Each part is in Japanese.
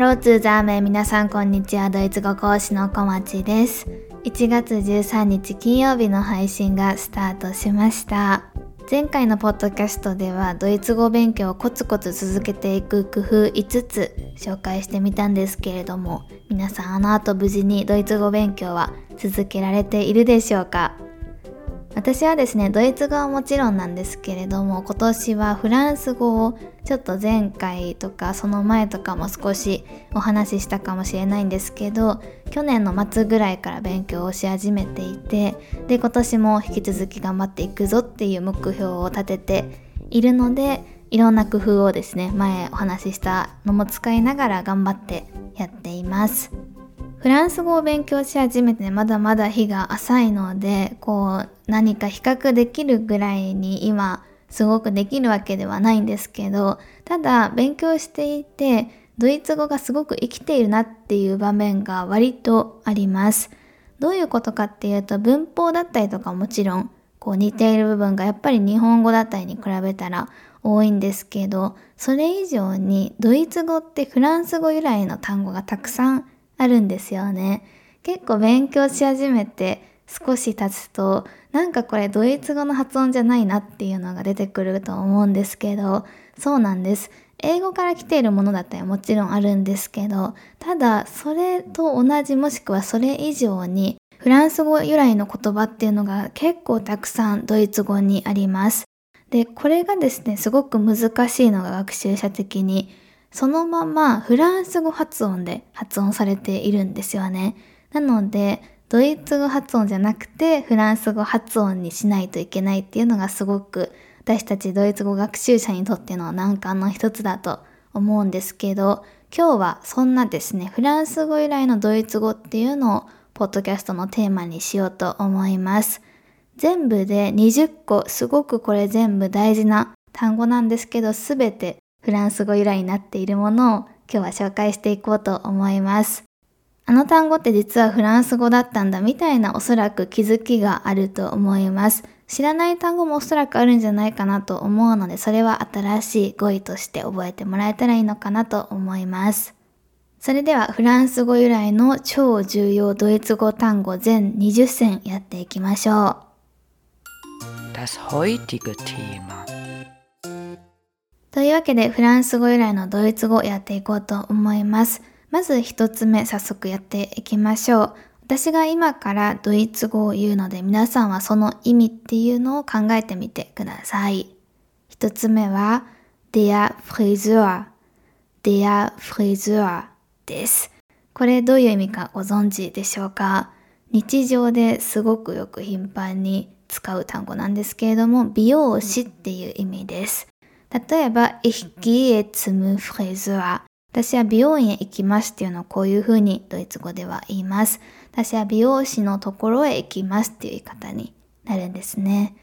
ローツーザーメン皆さんこんにちは。ドイツ語講師の小町です。1月13日金曜日の配信がスタートしました。前回のポッドキャストではドイツ語勉強をコツコツ続けていく工夫5つ紹介してみたんですけれども皆さんあの後無事にドイツ語勉強は続けられているでしょうか？私はですねドイツ語はもちろんなんですけれども今年はフランス語をちょっと前回とかその前とかも少しお話ししたかもしれないんですけど去年の末ぐらいから勉強をし始めていてで今年も引き続き頑張っていくぞっていう目標を立てているのでいろんな工夫をですね前お話ししたのも使いながら頑張ってやっています。フランス語を勉強し始めて、まだまだ日が浅いのでこう何か比較できるぐらいに今すごくできるわけではないんですけどただ勉強していてドイツ語がすごく生きているなっていう場面が割とありますどういうことかっていうと文法だったりとかもちろんこう似ている部分がやっぱり日本語だったりに比べたら多いんですけどそれ以上にドイツ語ってフランス語由来の単語がたくさんあるんですよね。結構勉強し始めて少し経つとなんかこれドイツ語の発音じゃないなっていうのが出てくると思うんですけどそうなんです。英語から来ているものだったらもちろんあるんですけどただそれと同じもしくはそれ以上にフランス語由来の言葉っていうのが結構たくさんドイツ語にあります。で、これがですね、すごく難しいのが学習者的にそのままフランス語発音で発音されているんですよね。なので、ドイツ語発音じゃなくてフランス語発音にしないといけないっていうのがすごく私たちドイツ語学習者にとっての難関の一つだと思うんですけど、今日はそんなですね、フランス語由来のドイツ語っていうのをポッドキャストのテーマにしようと思います。全部で20個、すごくこれ全部大事な単語なんですけど、すべてフランス語由来になっているものを今日は紹介していこうと思います。あの単語って実はフランス語だったんだみたいなおそらく気づきがあると思います。知らない単語もおそらくあるんじゃないかなと思うので、それは新しい語彙として覚えてもらえたらいいのかなと思います。それではフランス語由来の超重要ドイツ語単語全20選やっていきましょう。Das heutige Thema というわけでフランス語由来のドイツ語をやっていこうと思います。まず一つ目早速やっていきましょう。私が今からドイツ語を言うので皆さんはその意味っていうのを考えてみてください。一つ目は der Friseur der Friseur です。これどういう意味かご存知でしょうか？日常ですごくよく頻繁に使う単語なんですけれども美容師っていう意味です。例えば、ich gehe zum Friseur。私は美容院へ行きますっていうのをこういうふうにドイツ語では言います。私は美容師のところへ行きますっていう言い方になるんですね。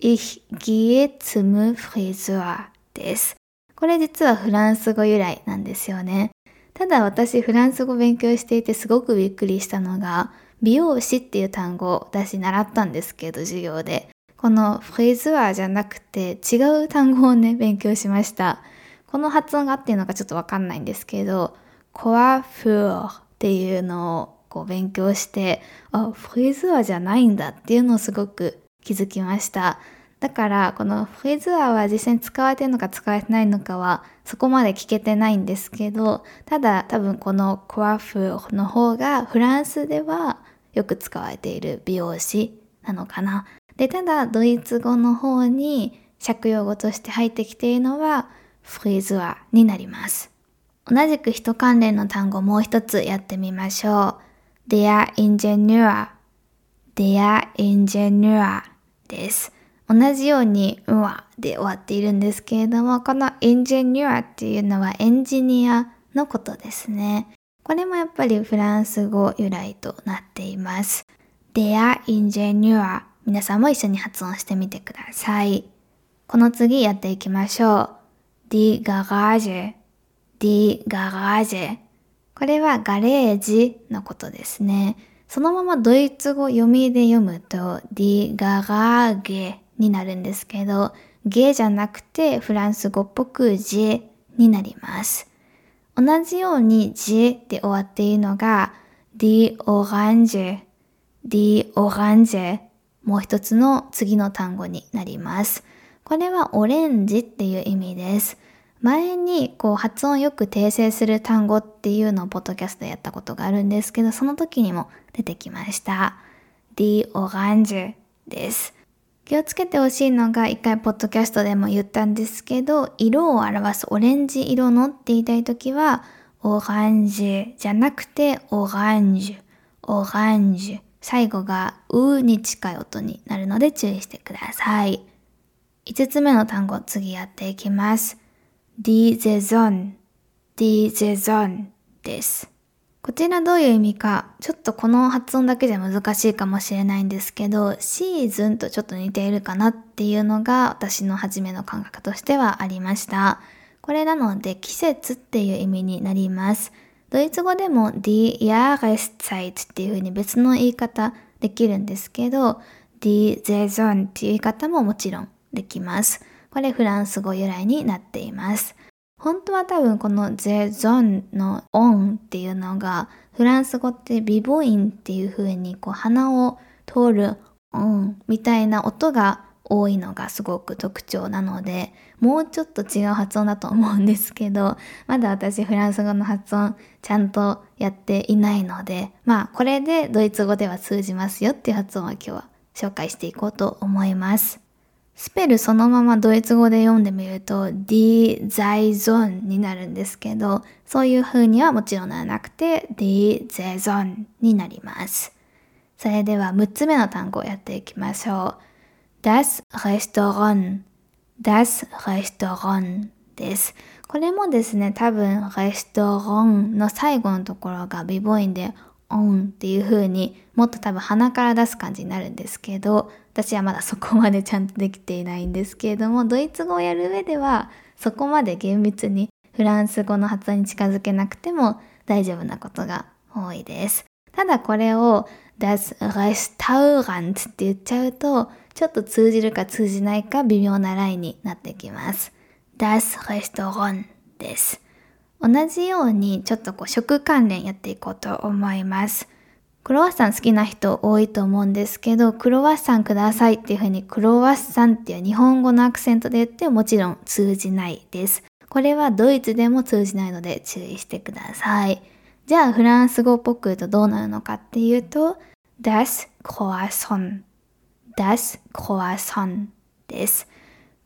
ich gehe zum Friseur です。これ実はフランス語由来なんですよね。ただ私フランス語勉強していてすごくびっくりしたのが美容師っていう単語を私習ったんですけど授業でこのフレーズワーじゃなくて違う単語をね、勉強しました。この発音が合ってるのかちょっとわかんないんですけど、コアフーっていうのをこう勉強して、あ、フレーズワーじゃないんだっていうのをすごく気づきました。だからこのフレーズワーは実際に使われてるのか使われてないのかはそこまで聞けてないんですけど、ただ多分このコアフーの方がフランスではよく使われている美容師なのかな。で、ただドイツ語の方に借用語として入ってきているのはフリーズワになります。同じく人関連の単語もう一つやってみましょう。der Ingenieur der Ingenieur です。同じように、うわで終わっているんですけれども、この Ingenieur っていうのはエンジニアのことですね。これもやっぱりフランス語由来となっています。der Ingenieur 皆さんも一緒に発音してみてください。この次やっていきましょう。Die Garage, die Garage。これはガレージのことですね。そのままドイツ語読みで読むと die Garage になるんですけど、ゲじゃなくてフランス語っぽくジェになります。同じように J で終わっているのが die Orange, die Orange もう一つの次の単語になります。これはオレンジっていう意味です。前にこう発音よく訂正する単語っていうのをポッドキャストやったことがあるんですけど、その時にも出てきました。die Orange です。気をつけてほしいのが一回ポッドキャストでも言ったんですけど、色を表すオレンジ色のって言いたいときは、オランジじゃなくて、オランジュ、オランジュ。最後がうに近い音になるので注意してください。5つ目の単語、次やっていきます。die Saison, die Saison です。こちらどういう意味か、ちょっとこの発音だけじゃ難しいかもしれないんですけど、シーズンとちょっと似ているかなっていうのが私の初めの感覚としてはありました。これなので季節っていう意味になります。ドイツ語でも die Jahreszeit っていう風に別の言い方できるんですけど、die Saison っていう言い方ももちろんできます。これフランス語由来になっています。本当は多分このゼゾンのオンっていうのがフランス語ってビボインっていう風にこう鼻を通るオンみたいな音が多いのがすごく特徴なのでもうちょっと違う発音だと思うんですけどまだ私フランス語の発音ちゃんとやっていないのでまあこれでドイツ語では通じますよっていう発音は今日は紹介していこうと思います。スペルそのままドイツ語で読んでみると die Saison になるんですけど、そういう風にはもちろんならなくて die Saison になります。それでは6つ目の単語をやっていきましょう。das Restaurant das Restaurant です。これもですね、多分レストランの最後のところがビボインでオンっていう風にもっと多分鼻から出す感じになるんですけど、私はまだそこまでちゃんとできていないんですけれども、ドイツ語をやる上では、そこまで厳密にフランス語の発音に近づけなくても大丈夫なことが多いです。ただこれを das Restaurant って言っちゃうと、ちょっと通じるか通じないか微妙なラインになってきます。das Restaurant です。同じようにちょっとこう食関連やっていこうと思います。クロワッサン好きな人多いと思うんですけど、クロワッサンくださいっていう風にクロワッサンっていう日本語のアクセントで言ってもちろん通じないです。これはドイツでも通じないので注意してください。じゃあフランス語っぽく言うとどうなるのかっていうと、das Croissant das Croissant です。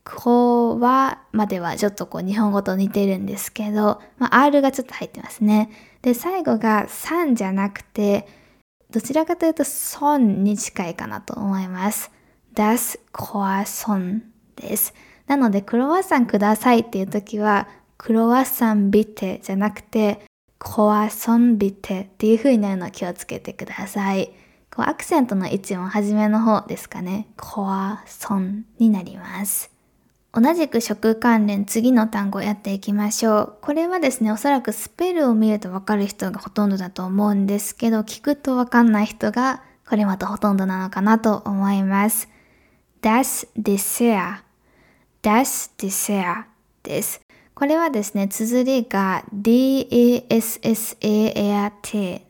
クロワまではちょっとこう日本語と似てるんですけど、まあ、R がちょっと入ってますね。で、最後が3じゃなくて、どちらかというと、ソンに近いかなと思います。das Croissant です。なので、クロワッサンくださいっていう時は、クロワッサンビテじゃなくて、クロワッサンビテっていう風になるのを気をつけてください。こうアクセントの位置も初めの方ですかね。クロワッサンになります。同じく食関連次の単語をやっていきましょう。これはですね、おそらくスペルを見るとわかる人がほとんどだと思うんですけど、聞くとわかんない人がこれまたほとんどなのかなと思います。das Dessert das Dessert です。これはですね、綴りが D-A-S-S-A-R-T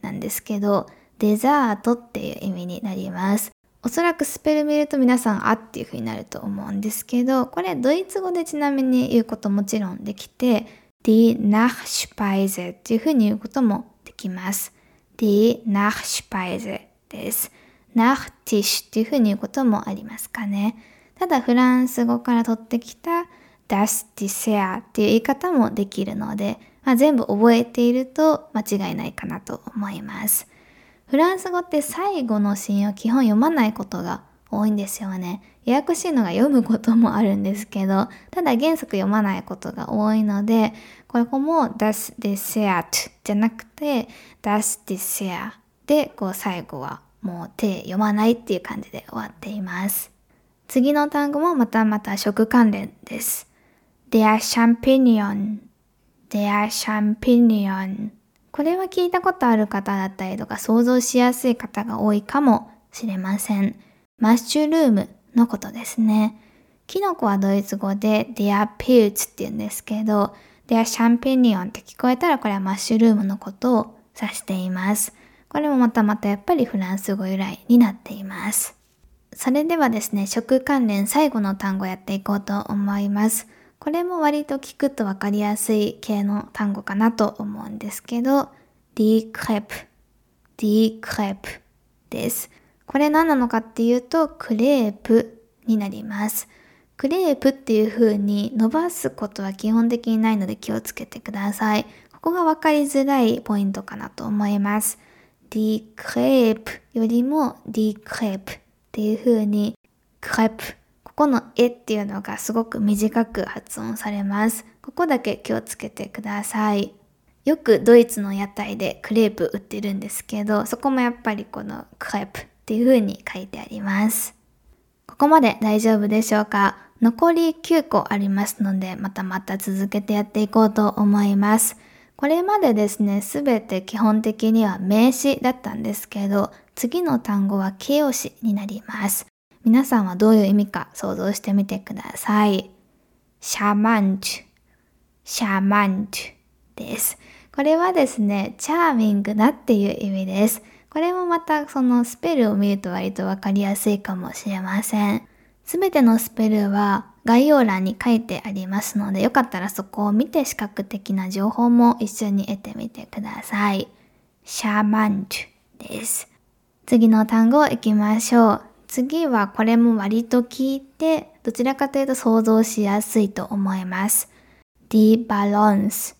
なんですけど、デザートっていう意味になります。おそらくスペル見ると皆さんあっていう風になると思うんですけど、これドイツ語でちなみに言うこともちろんできて、die Nachspeise っていう風に言うこともできます。die Nachspeise です。Nachtisch っていう風に言うこともありますかね。ただフランス語から取ってきた das Dessert っていう言い方もできるので、まあ、全部覚えていると間違いないかなと思います。フランス語って最後のシーンを基本読まないことが多いんですよね。ややこしいのが読むこともあるんですけど、ただ原則読まないことが多いので、これも das Dessert じゃなくて das Dessert で、こう最後はもう手読まないっていう感じで終わっています。次の単語もまたまた食関連です。Der Champignon Der Champignon これは聞いたことある方だったりとか想像しやすい方が多いかもしれません。マッシュルームのことですね。キノコはドイツ語で der Pilz って言うんですけど、ではシャンペニオンって聞こえたらこれはマッシュルームのことを指しています。これもまたまたやっぱりフランス語由来になっています。それではですね、食関連最後の単語やっていこうと思います。これも割と聞くとわかりやすい系の単語かなと思うんですけど、ディークレプ、ディークレプです。これ何なのかっていうと、クレープになります。クレープっていう風に伸ばすことは基本的にないので気をつけてください。ここがわかりづらいポイントかなと思います。ディクレープよりもディクレープっていう風にクレープここのえっていうのがすごく短く発音されます。ここだけ気をつけてください。よくドイツの屋台でクレープ売ってるんですけど、そこもやっぱりこのクレープっていう風に書いてあります。ここまで大丈夫でしょうか？残り9個ありますので、またまた続けてやっていこうと思います。これまでですね、すべて基本的には名詞だったんですけど、次の単語は形容詞になります。皆さんはどういう意味か想像してみてください。シャマンチュ、シャマンチュです。これはですね、チャーミングなっていう意味です。これもまたそのスペルを見ると割とわかりやすいかもしれません。すべてのスペルは概要欄に書いてありますので、よかったらそこを見て視覚的な情報も一緒に得てみてください。シャーマンチュです。次の単語行きましょう。次はこれも割と聞いて、どちらかというと想像しやすいと思います。ディバランス、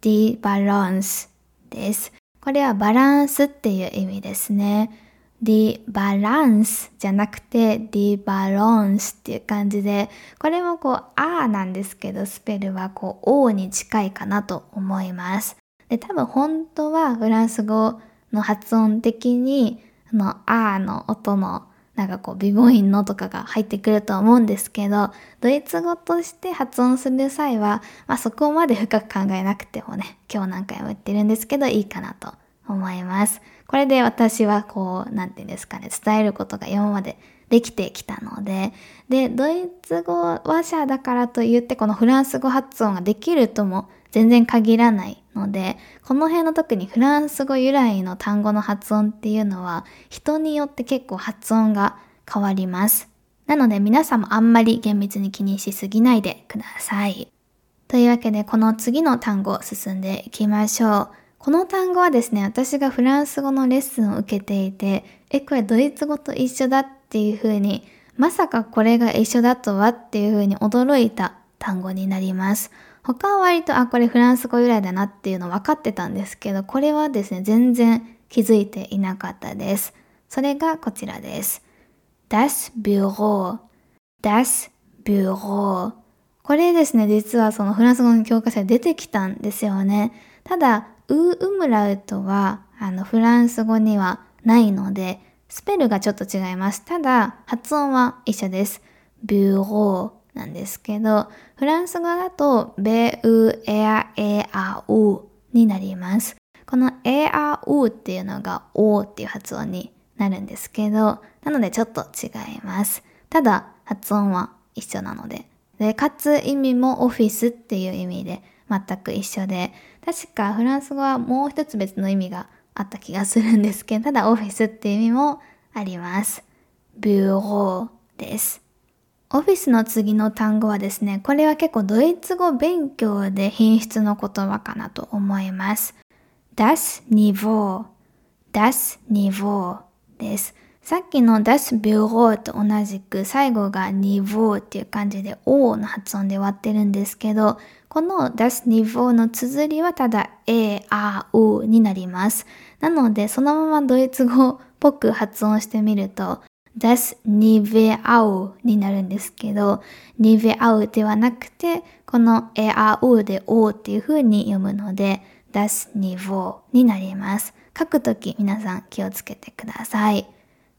ディバランスです。これはバランスっていう意味ですね。ディバランスじゃなくてディバロンスっていう感じで、これもこう、あーなんですけど、スペルはこう、O に近いかなと思います。で、多分本当はフランス語の発音的に、あの、あーの音の、なんかこう、微母音のとかが入ってくると思うんですけど、ドイツ語として発音する際は、まあそこまで深く考えなくてもね、今日何回も言ってるんですけど、いいかなと思います。これで私はこう、なんていうんですかね、伝えることが今までできてきたので、で、ドイツ語話者だからといってこのフランス語発音ができるとも全然限らないので、この辺の特にフランス語由来の単語の発音っていうのは人によって結構発音が変わります。なので皆さんもあんまり厳密に気にしすぎないでください。というわけでこの次の単語進んでいきましょう。この単語はですね、私がフランス語のレッスンを受けていて、え、これドイツ語と一緒だっていう風に、まさかこれが一緒だとはっていう風に驚いた単語になります。他は割と、あ、これフランス語由来だなっていうの分かってたんですけど、これはですね、全然気づいていなかったです。それがこちらです。das Büro, das Büro これですね、実はそのフランス語の教科書で出てきたんですよね。ただ、ウーウムラウトはあのフランス語にはないので、スペルがちょっと違います。ただ、発音は一緒です。ビューローなんですけど、フランス語だと、ベウエアエアウになります。このエアウっていうのがオーっていう発音になるんですけど、なのでちょっと違います。ただ、発音は一緒なので。で、かつ意味もオフィスっていう意味で全く一緒で、確かフランス語はもう一つ別の意味があった気がするんですけど、ただオフィスっていう意味もあります。ビューローです。オフィスの次の単語はですね、これは結構ドイツ語勉強で品質の言葉かなと思います。das Niveau, das Niveau です。さっきの das Büro と同じく最後が Niveau っていう感じで O の発音で割ってるんですけど、この das Niveau の綴りはただ A, A, U になります。なので、そのままドイツ語っぽく発音してみると、das Niveau になるんですけど、Niveau ではなくて、この A, A, U で O っていう風に読むので、das Niveau になります。書くとき皆さん気をつけてください。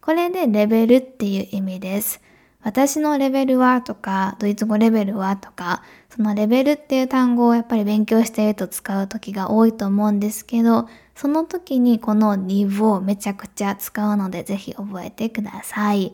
これでレベルっていう意味です。私のレベルはとか、ドイツ語レベルはとか、そのレベルっていう単語をやっぱり勉強していると使う時が多いと思うんですけど、その時にこのニブをめちゃくちゃ使うのでぜひ覚えてください。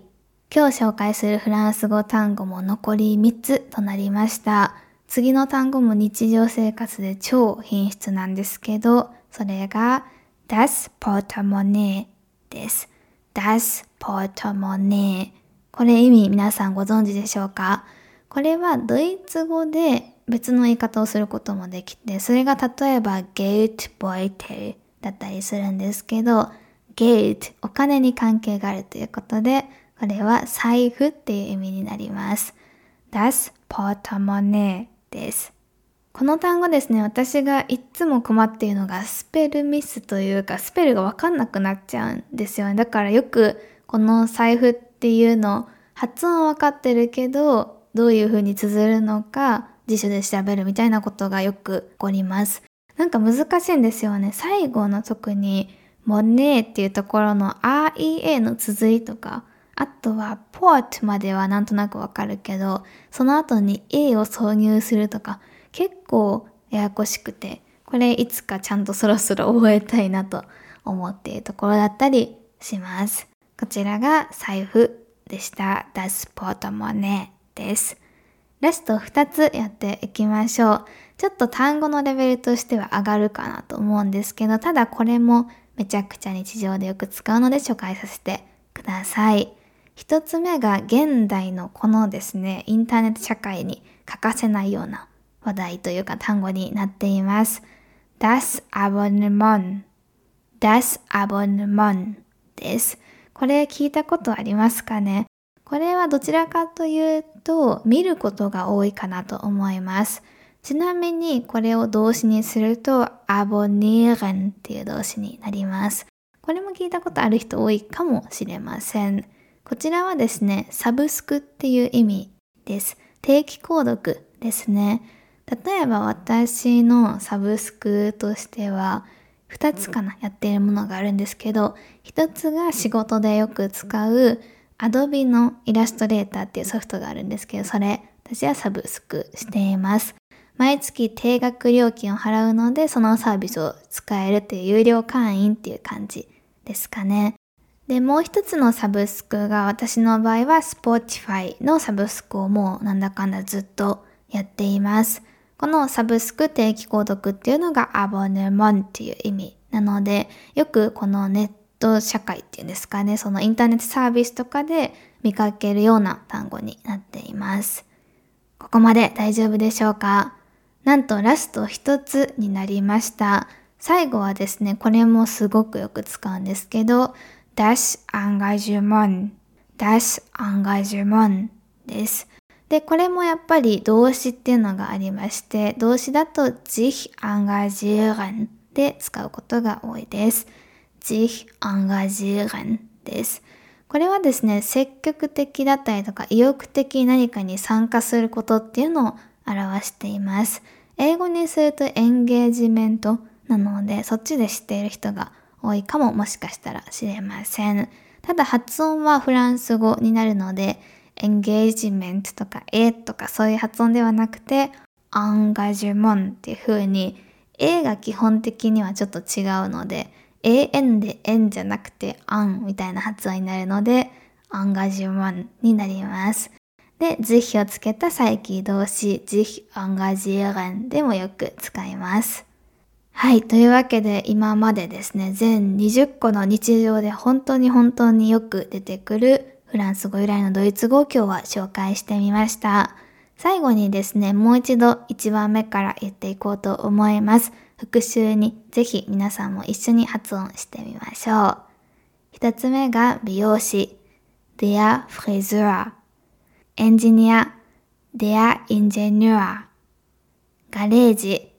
今日紹介するフランス語単語も残り3つとなりました。次の単語も日常生活で超品質なんですけど、それが das Portemonnaie です。das Portemonnaie。これ意味皆さんご存知でしょうか？これはドイツ語で別の言い方をすることもできて、それが例えば Geldbeutel だったりするんですけど、Geld お金に関係があるということで、これは財布っていう意味になります。das Portemonnaie です。この単語ですね、私がいつも困っているのがスペルミスというか、スペルがわかんなくなっちゃうんですよね。だからよくこの財布ってていうの発音わかってるけど、どういう風に綴るのか辞書で調べるみたいなことがよく起こります。なんか難しいんですよね。最後の特にモネーっていうところの REA の綴りとか、あとはポートまではなんとなくわかるけど、その後に A を挿入するとか、結構ややこしくて、これいつかちゃんとそろそろ覚えたいなと思っているところだったりします。こちらが財布でした。Das Portemonnaie です。ラスト2つやっていきましょう。ちょっと単語のレベルとしては上がるかなと思うんですけど、ただこれもめちゃくちゃ日常でよく使うので紹介させてください。一つ目が現代のこのですね、インターネット社会に欠かせないような話題というか単語になっています。das Abonnement das Abonnement です。これ聞いたことありますかね？これはどちらかというと見ることが多いかなと思います。ちなみにこれを動詞にすると abonnieren っていう動詞になります。これも聞いたことある人多いかもしれません。こちらはですね、サブスクっていう意味です。定期購読ですね。例えば私のサブスクとしては2つかなやっているものがあるんですけど1つが仕事でよく使う Adobe のイラストレーターっていうソフトがあるんですけどそれ私はサブスクしています毎月定額料金を払うのでそのサービスを使えるっていう有料会員っていう感じですかねで、もう一つのサブスクが私の場合は Spotify のサブスクをもうなんだかんだずっとやっています。このサブスク定期購読っていうのがアボネモンっていう意味なので、よくこのネット社会っていうんですかね、そのインターネットサービスとかで見かけるような単語になっています。ここまで大丈夫でしょうか？なんとラスト一つになりました。最後はですね、これもすごくよく使うんですけど、das Engagement, das Engagement です。で、これもやっぱり動詞っていうのがありまして、動詞だと sich engagieren で使うことが多いです。sich engagieren です。これはですね、積極的だったりとか意欲的に何かに参加することっていうのを表しています。英語にするとエンゲージメントなので、そっちで知っている人が多いかももしかしたら知れません。ただ発音はフランス語になるので、エンゲージメントとかえとかそういう発音ではなくて、アンガジュモンっていう風に、A が基本的にはちょっと違うので、AN で N じゃなくてアンみたいな発音になるので、アンガジュモンになります。で、是非をつけた再起動詞、是非アンガジュレンでもよく使います。はい。というわけで今までですね、全20個の日常で本当に本当によく出てくるフランス語由来のドイツ語を今日は紹介してみました。最後にですね、もう一度1番目から言っていこうと思います。復習にぜひ皆さんも一緒に発音してみましょう。一つ目が美容師、der Friseur。エンジニア、der Ingenieur。ガレージ、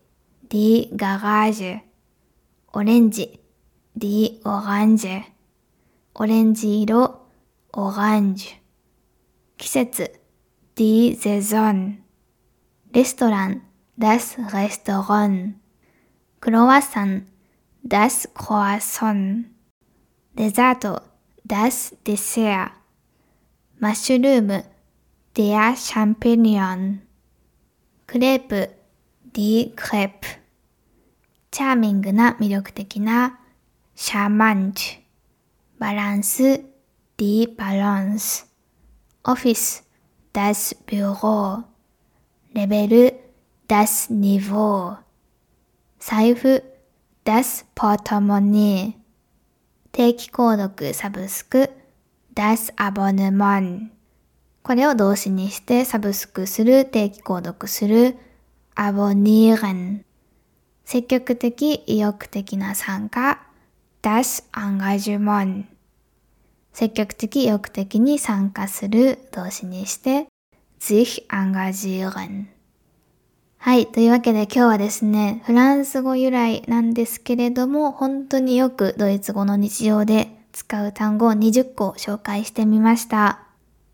die Garage オレンジ die Orange オレンジ色 Orange 季節 die Saison レストラン das Restaurant クロワッサン das Croissant デザート das Dessert マッシュルーム der Champignon クレープ die Crepe チャーミングな魅力的なシャーマンチバランスディバランスオフィス das Büro レベル das Niveau 財布 das Portemonnaie 定期購読サブスク das Abonnement これを動詞にしてサブスクする、定期購読する abonnieren 積極的、意欲的な参加 das Engagement 積極的、意欲的に参加する動詞にして sich engagieren はい。というわけで今日はですね、フランス語由来なんですけれども、本当によくドイツ語の日常で使う単語を20個紹介してみました。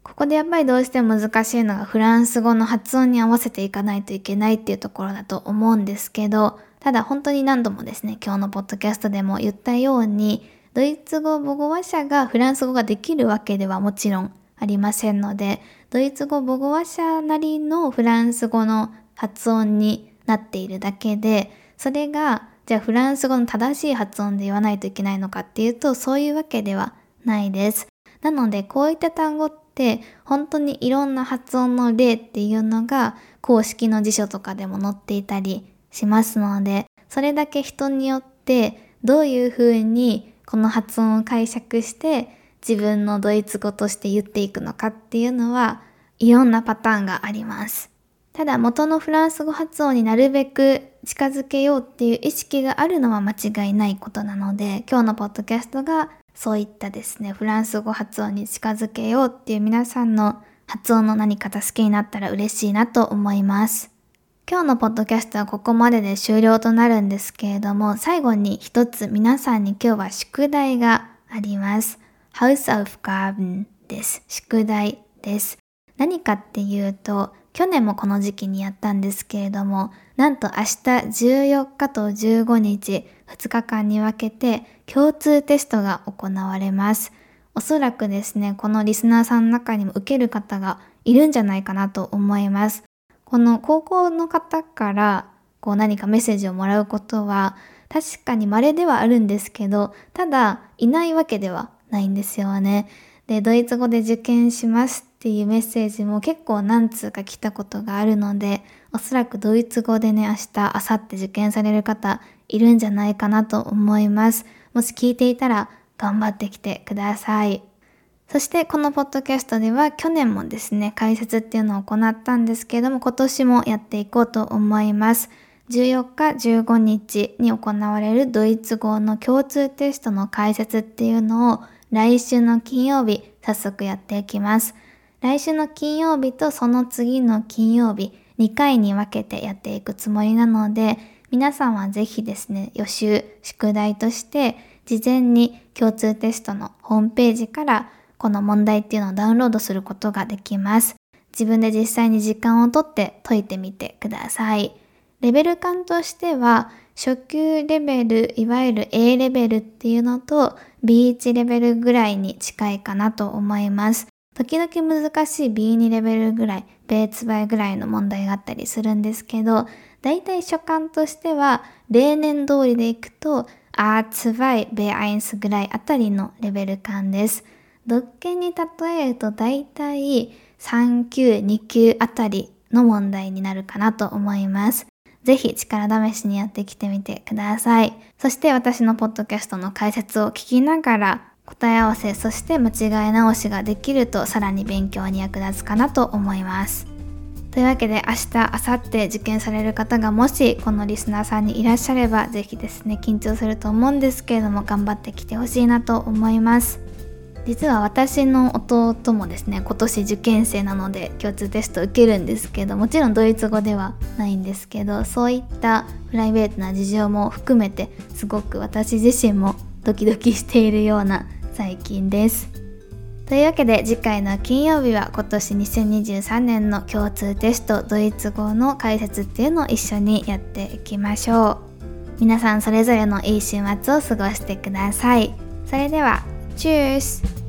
ここでやっぱりどうしても難しいのがフランス語の発音に合わせていかないといけないっていうところだと思うんですけど、ただ本当に何度もですね、今日のポッドキャストでも言ったように、ドイツ語母語話者がフランス語ができるわけではもちろんありませんので、ドイツ語母語話者なりのフランス語の発音になっているだけで、それが、じゃあフランス語の正しい発音で言わないといけないのかっていうと、そういうわけではないです。なので、こういった単語って、本当にいろんな発音の例っていうのが、公式の辞書とかでも載っていたりしますので、それだけ人によって、どういうふうにこの発音を解釈して、自分のドイツ語として言っていくのかっていうのは、いろんなパターンがあります。ただ元のフランス語発音になるべく近づけようっていう意識があるのは間違いないことなので、今日のポッドキャストがそういったですね、フランス語発音に近づけようっていう皆さんの発音の何か助けになったら嬉しいなと思います。今日のポッドキャストはここまでで終了となるんですけれども、最後に一つ皆さんに今日は宿題があります。House of Garden です。宿題です。何かっていうと、去年もこの時期にやったんですけれども、なんと明日14日と15日、2日間に分けて共通テストが行われます。おそらくですね、このリスナーさんの中にも受ける方がいるんじゃないかなと思います。この高校の方からこう何かメッセージをもらうことは確かに稀ではあるんですけど、ただいないわけではないんですよね。で、ドイツ語で受験しますっていうメッセージも結構何通か来たことがあるので、おそらくドイツ語でね、明日、明後日受験される方いるんじゃないかなと思います。もし聞いていたら頑張ってきてください。そしてこのポッドキャストでは去年もですね、解説っていうのを行ったんですけれども、今年もやっていこうと思います。14日、15日に行われるドイツ語の共通テストの解説っていうのを来週の金曜日、早速やっていきます。来週の金曜日とその次の金曜日、2回に分けてやっていくつもりなので、皆さんはぜひですね、予習、宿題として、事前に共通テストのホームページからこの問題っていうのをダウンロードすることができます。自分で実際に時間をとって解いてみてください。レベル感としては、初級レベル、いわゆる A レベルっていうのと B1 レベルぐらいに近いかなと思います。時々難しい B2 レベルぐらい、B2 倍ぐらいの問題があったりするんですけど、だいたい初感としては、例年通りでいくと、A2、B1 ぐらいあたりのレベル感です。独研に例えるとだいたい3級、2級あたりの問題になるかなと思います。ぜひ力試しにやってきてみてください。そして私のポッドキャストの解説を聞きながら答え合わせ、そして間違い直しができるとさらに勉強に役立つかなと思います。というわけで明日、明後日受験される方がもしこのリスナーさんにいらっしゃればぜひですね、緊張すると思うんですけれども頑張ってきてほしいなと思います。実は私の弟もですね今年受験生なので共通テスト受けるんですけどもちろんドイツ語ではないんですけどそういったプライベートな事情も含めてすごく私自身もドキドキしているような最近です。というわけで次回の金曜日は今年2023年の共通テストドイツ語の解説っていうのを一緒にやっていきましょう。皆さんそれぞれのいい週末を過ごしてください。それでは Cheers!